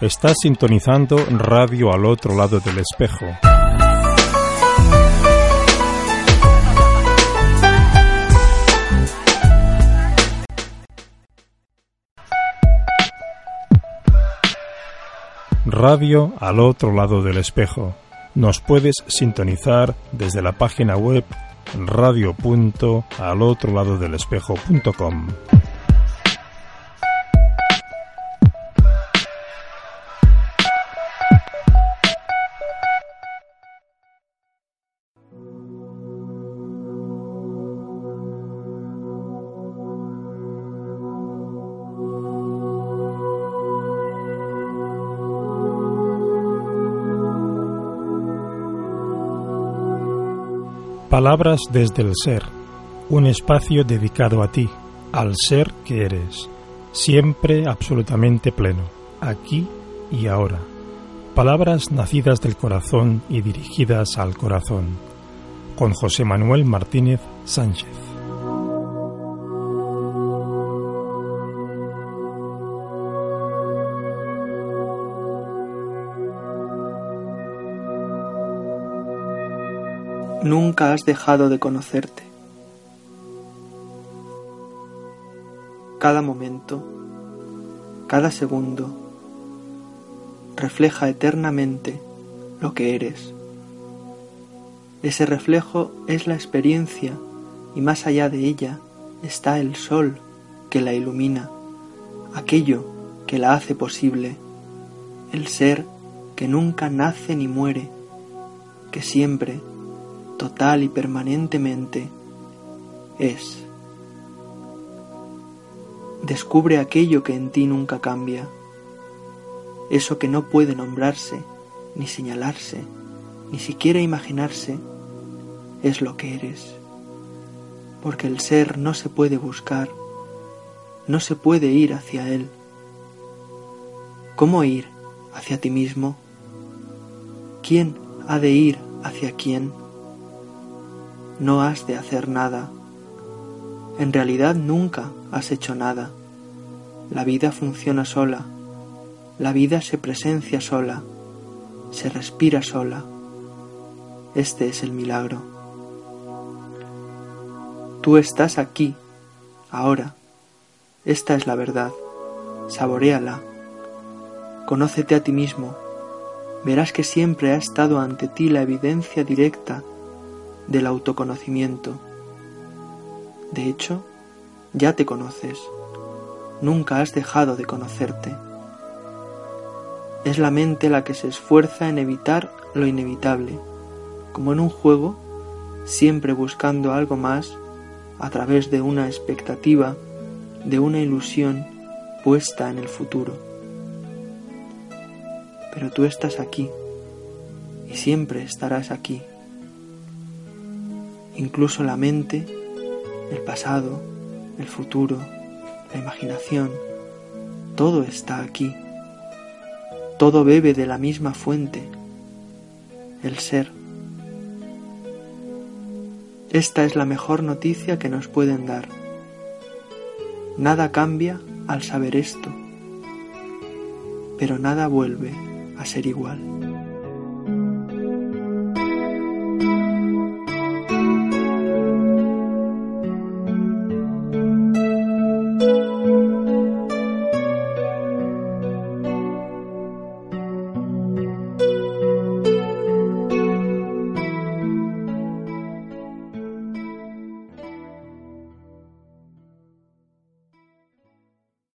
Estás sintonizando Radio al otro lado del espejo. Radio al otro lado del espejo. Nos puedes sintonizar desde la página web radio.alotroladodelespejo.com. Palabras desde el ser, un espacio dedicado a ti, al ser que eres, siempre absolutamente pleno, aquí y ahora. Palabras nacidas del corazón y dirigidas al corazón, con José Manuel Martínez Sánchez. Nunca has dejado de conocerte. Cada momento, cada segundo, refleja eternamente lo que eres. Ese reflejo es la experiencia y más allá de ella está el sol que la ilumina, aquello que la hace posible, el ser que nunca nace ni muere, que siempre total y permanentemente es. Descubre aquello que en ti nunca cambia, eso que no puede nombrarse, ni señalarse, ni siquiera imaginarse, es lo que eres. Porque el ser no se puede buscar, no se puede ir hacia él. ¿Cómo ir hacia ti mismo? ¿Quién ha de ir hacia quién? No has de hacer nada. En realidad nunca has hecho nada. La vida funciona sola. La vida se presencia sola. Se respira sola. Este es el milagro. Tú estás aquí, ahora. Esta es la verdad. Saboréala. Conócete a ti mismo. Verás que siempre ha estado ante ti la evidencia directa del autoconocimiento. De hecho, ya te conoces, nunca has dejado de conocerte. Es la mente la que se esfuerza en evitar lo inevitable, como en un juego, siempre buscando algo más a través de una expectativa, de una ilusión puesta en el futuro. Pero tú estás aquí y siempre estarás aquí incluso la mente, el pasado, el futuro, la imaginación, todo está aquí. Todo bebe de la misma fuente, el ser. Esta es la mejor noticia que nos pueden dar. Nada cambia al saber esto, pero nada vuelve a ser igual.